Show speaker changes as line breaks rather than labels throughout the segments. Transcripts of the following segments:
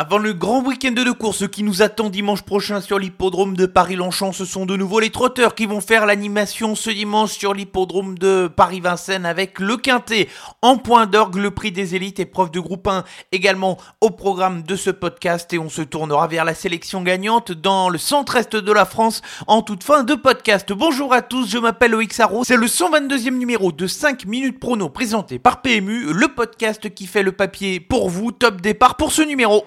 Avant le grand week-end de course qui nous attend dimanche prochain sur l'hippodrome de Paris-Longchamp, ce sont de nouveau les trotteurs qui vont faire l'animation ce dimanche sur l'hippodrome de Paris-Vincennes avec le Quintet en point d'orgue, le prix des élites, épreuve de groupe 1 également au programme de ce podcast et on se tournera vers la sélection gagnante dans le centre-est de la France en toute fin de podcast. Bonjour à tous, je m'appelle Loïc Sarro, c'est le 122e numéro de 5 minutes prono présenté par PMU, le podcast qui fait le papier pour vous, top départ pour ce numéro.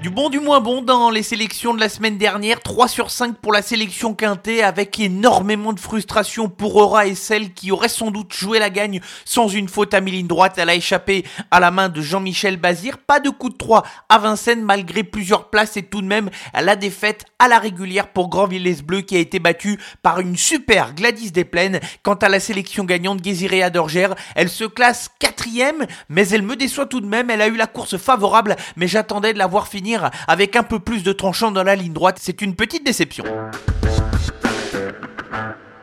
Du bon, du moins bon dans les sélections de la semaine dernière. 3 sur 5 pour la sélection quintée avec énormément de frustration pour Aura et celle qui aurait sans doute joué la gagne sans une faute à mi-ligne droite. Elle a échappé à la main de Jean-Michel Bazir. Pas de coup de 3 à Vincennes malgré plusieurs places et tout de même la défaite à la régulière pour Grand Villesse Bleu qui a été battu par une super Gladys des Plaines. Quant à la sélection gagnante Géziré Adorgère, elle se classe quatrième mais elle me déçoit tout de même. Elle a eu la course favorable mais j'attendais de la voir finir avec un peu plus de tranchant dans la ligne droite. C'est une petite déception.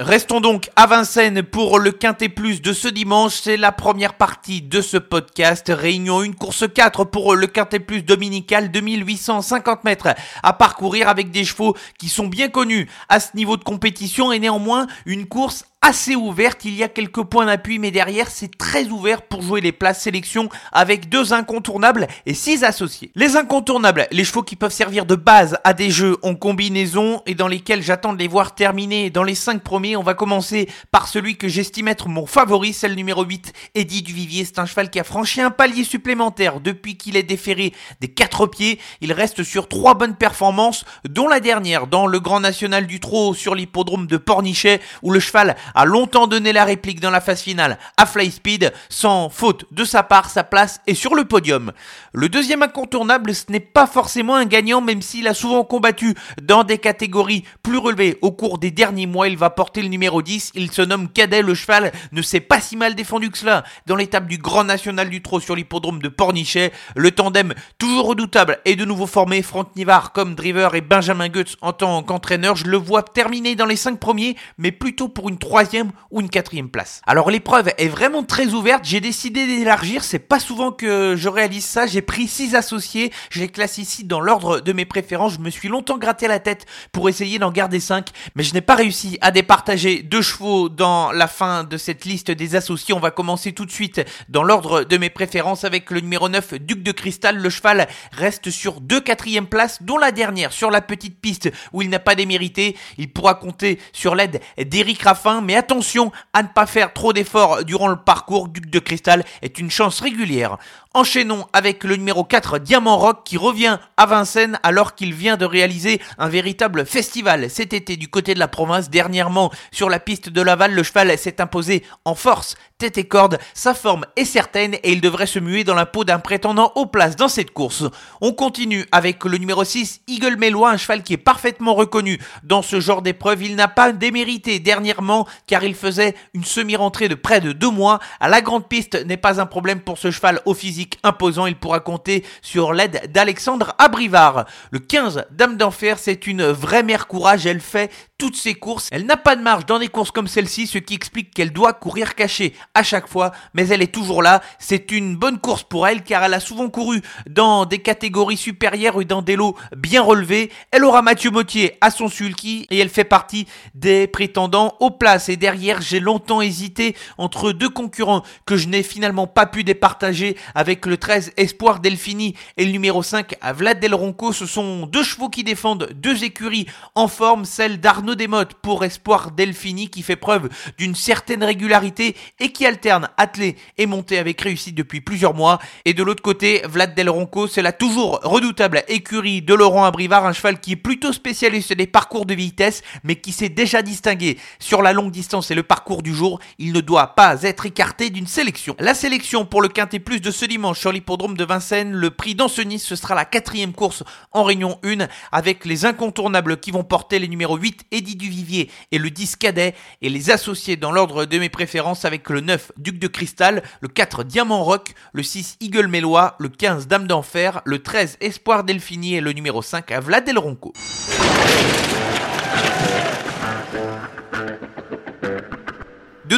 Restons donc à Vincennes pour le Quintet Plus de ce dimanche. C'est la première partie de ce podcast. Réunion 1, course 4 pour le Quintet Plus dominical, 2850 mètres à parcourir avec des chevaux qui sont bien connus à ce niveau de compétition et néanmoins une course assez ouverte, il y a quelques points d'appui, mais derrière c'est très ouvert pour jouer les places sélection avec deux incontournables et six associés. Les incontournables, les chevaux qui peuvent servir de base à des jeux en combinaison et dans lesquels j'attends de les voir terminer dans les cinq premiers. On va commencer par celui que j'estime être mon favori, c'est le numéro 8, Eddie Duvivier. C'est un cheval qui a franchi un palier supplémentaire depuis qu'il est déféré des quatre pieds. Il reste sur trois bonnes performances, dont la dernière dans le Grand National du Trot sur l'hippodrome de Pornichet où le cheval a longtemps donné la réplique dans la phase finale à Fly Speed, sans faute de sa part, sa place est sur le podium. Le deuxième incontournable, ce n'est pas forcément un gagnant, même s'il a souvent combattu dans des catégories plus relevées au cours des derniers mois. Il va porter le numéro 10, il se nomme Cadet, le cheval ne s'est pas si mal défendu que cela dans l'étape du Grand National du Trot sur l'hippodrome de Pornichet. Le tandem toujours redoutable est de nouveau formé, Franck Nivard comme driver et Benjamin Goetz en tant qu'entraîneur. Je le vois terminer dans les 5 premiers, mais plutôt pour une troisième troisième ou une quatrième place. Alors l'épreuve est vraiment très ouverte, j'ai décidé d'élargir, c'est pas souvent que je réalise ça, j'ai pris six associés, je les classe ici dans l'ordre de mes préférences, je me suis longtemps gratté la tête pour essayer d'en garder 5, mais je n'ai pas réussi à départager deux chevaux dans la fin de cette liste des associés, on va commencer tout de suite dans l'ordre de mes préférences avec le numéro 9, Duc de Cristal, le cheval reste sur deux quatrièmes places, dont la dernière sur la petite piste où il n'a pas démérité, il pourra compter sur l'aide d'Éric Raffin, mais attention à ne pas faire trop d'efforts durant le parcours. Duc de Cristal est une chance régulière. Enchaînons avec le numéro 4, Diamant Rock, qui revient à Vincennes alors qu'il vient de réaliser un véritable festival cet été du côté de la province. Dernièrement, sur la piste de Laval, le cheval s'est imposé en force, tête et corde. Sa forme est certaine et il devrait se muer dans la peau d'un prétendant aux places dans cette course. On continue avec le numéro 6, Eagle Mélois, un cheval qui est parfaitement reconnu dans ce genre d'épreuve. Il n'a pas démérité dernièrement car il faisait une semi-rentrée de près de deux mois. À la grande piste n'est pas un problème pour ce cheval au physique imposant, il pourra compter sur l'aide d'Alexandre Abrivard. Le 15, Dame d'Enfer, c'est une vraie mère courage, elle fait toutes ses courses. Elle n'a pas de marge dans des courses comme celle-ci, ce qui explique qu'elle doit courir cachée à chaque fois, mais elle est toujours là. C'est une bonne course pour elle car elle a souvent couru dans des catégories supérieures ou dans des lots bien relevés. Elle aura Mathieu Mottier à son sulky et elle fait partie des prétendants aux places. Et derrière, j'ai longtemps hésité entre deux concurrents que je n'ai finalement pas pu départager avec le 13 Espoir Delfini et le numéro 5 Vlad Del Ronco. Ce sont deux chevaux qui défendent deux écuries en forme, celle d'Arnaud Arnaud Desmottes pour Espoir Delphini qui fait preuve d'une certaine régularité et qui alterne attelé et monté avec réussite depuis plusieurs mois. Et de l'autre côté, Vlad Del Ronco, c'est la toujours redoutable écurie de Laurent Abrivard, un cheval qui est plutôt spécialiste des parcours de vitesse mais qui s'est déjà distingué sur la longue distance et le parcours du jour. Il ne doit pas être écarté d'une sélection. La sélection pour le Quintet Plus de ce dimanche sur l'hippodrome de Vincennes, le prix d'Ancenis, ce sera la quatrième course en Réunion 1 avec les incontournables qui vont porter les numéros 8 et Eddie Duvivier et le 10 cadet et les associer dans l'ordre de mes préférences avec le 9 9 Duc de Cristal, le 4 Diamant Rock, le 6 Eagle Mélois, le 15 Dame d'Enfer, le 13 Espoir Delphini et le numéro 5 Vlad El Ronco.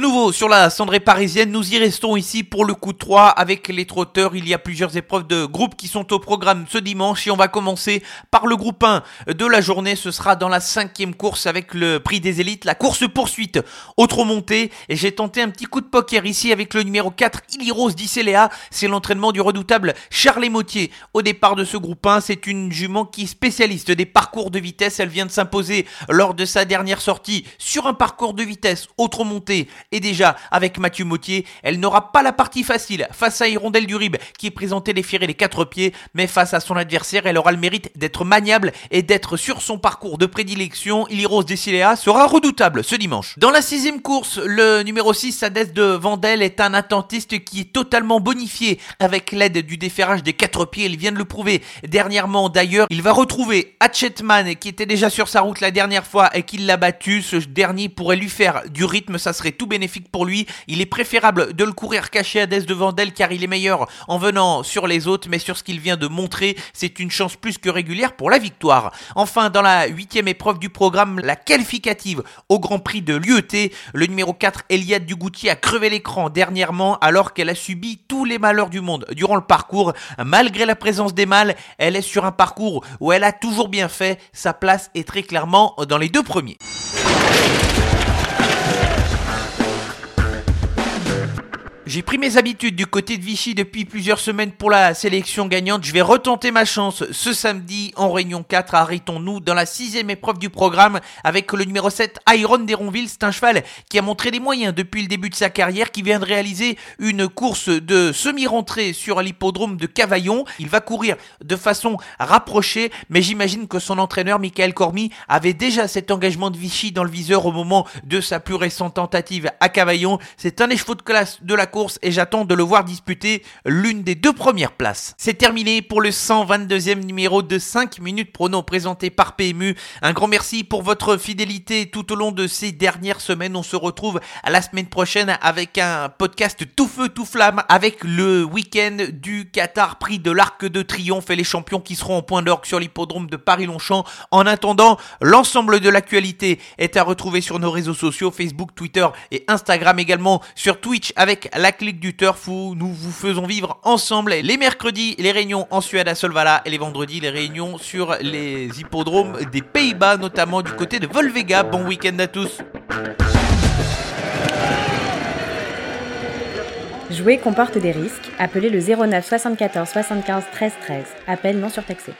Nouveau sur la cendrée parisienne, nous y restons ici pour le coup 3 avec les trotteurs. Il y a plusieurs épreuves de groupe qui sont au programme ce dimanche et on va commencer par le groupe 1 de la journée. Ce sera dans la cinquième course avec le prix des élites, la course poursuite. Autre montée et j'ai tenté un petit coup de poker ici avec le numéro 4, Ilirose d'Icéléa. C'est l'entraînement du redoutable Charles Motier. Au départ de ce groupe 1, c'est une jument qui est spécialiste des parcours de vitesse. Elle vient de s'imposer lors de sa dernière sortie sur un parcours de vitesse. Autre montée et déjà, avec Mathieu Mautier, elle n'aura pas la partie facile face à Hirondelle du Rib, qui est présenté les les quatre pieds, mais face à son adversaire, elle aura le mérite d'être maniable et d'être sur son parcours de prédilection. Ilirose Desiléa sera redoutable ce dimanche. Dans la sixième course, le numéro 6, Sadès de Vandel, est un attentiste qui est totalement bonifié avec l'aide du déferrage des quatre pieds. Il vient de le prouver dernièrement. D'ailleurs, il va retrouver Hatchetman, qui était déjà sur sa route la dernière fois et qui l'a battu. Ce dernier pourrait lui faire du rythme, ça serait tout bénéfique pour lui. Il est préférable de le courir caché à Des devant d'elle car il est meilleur en venant sur les autres, mais sur ce qu'il vient de montrer, c'est une chance plus que régulière pour la victoire. Enfin, dans la huitième épreuve du programme, la qualificative au Grand Prix de l'UET, le numéro 4, Eliade Dugoutier, a crevé l'écran dernièrement alors qu'elle a subi tous les malheurs du monde durant le parcours. Malgré la présence des mâles, elle est sur un parcours où elle a toujours bien fait. Sa place est très clairement dans les deux premiers. J'ai pris mes habitudes du côté de Vichy depuis plusieurs semaines pour la sélection gagnante. Je vais retenter ma chance ce samedi en Réunion 4. Arrêtons-nous dans la sixième épreuve du programme avec le numéro 7, Iron d'Héronville. C'est un cheval qui a montré des moyens depuis le début de sa carrière, qui vient de réaliser une course de semi-rentrée sur l'hippodrome de Cavaillon. Il va courir de façon rapprochée, mais j'imagine que son entraîneur, Michael Cormy, avait déjà cet engagement de Vichy dans le viseur au moment de sa plus récente tentative à Cavaillon. C'est un écheveau de classe de la course et j'attends de le voir disputer l'une des deux premières places. C'est terminé pour le 122e numéro de 5 minutes prono présenté par PMU. Un grand merci pour votre fidélité tout au long de ces dernières semaines. On se retrouve à la semaine prochaine avec un podcast tout feu tout flamme avec le week-end du Qatar Prix de l'Arc de Triomphe et les champions qui seront en point d'orgue sur l'hippodrome de Paris-Longchamp. En attendant, l'ensemble de l'actualité est à retrouver sur nos réseaux sociaux Facebook, Twitter et Instagram également sur Twitch avec la clique du turf où nous vous faisons vivre ensemble les mercredis les réunions en Suède à Solvala et les vendredis les réunions sur les hippodromes des Pays-Bas, notamment du côté de Volvega. Bon week-end à tous.
Jouer comporte des risques. Appelez le 09 74 75 13 13. Appel non surtaxé.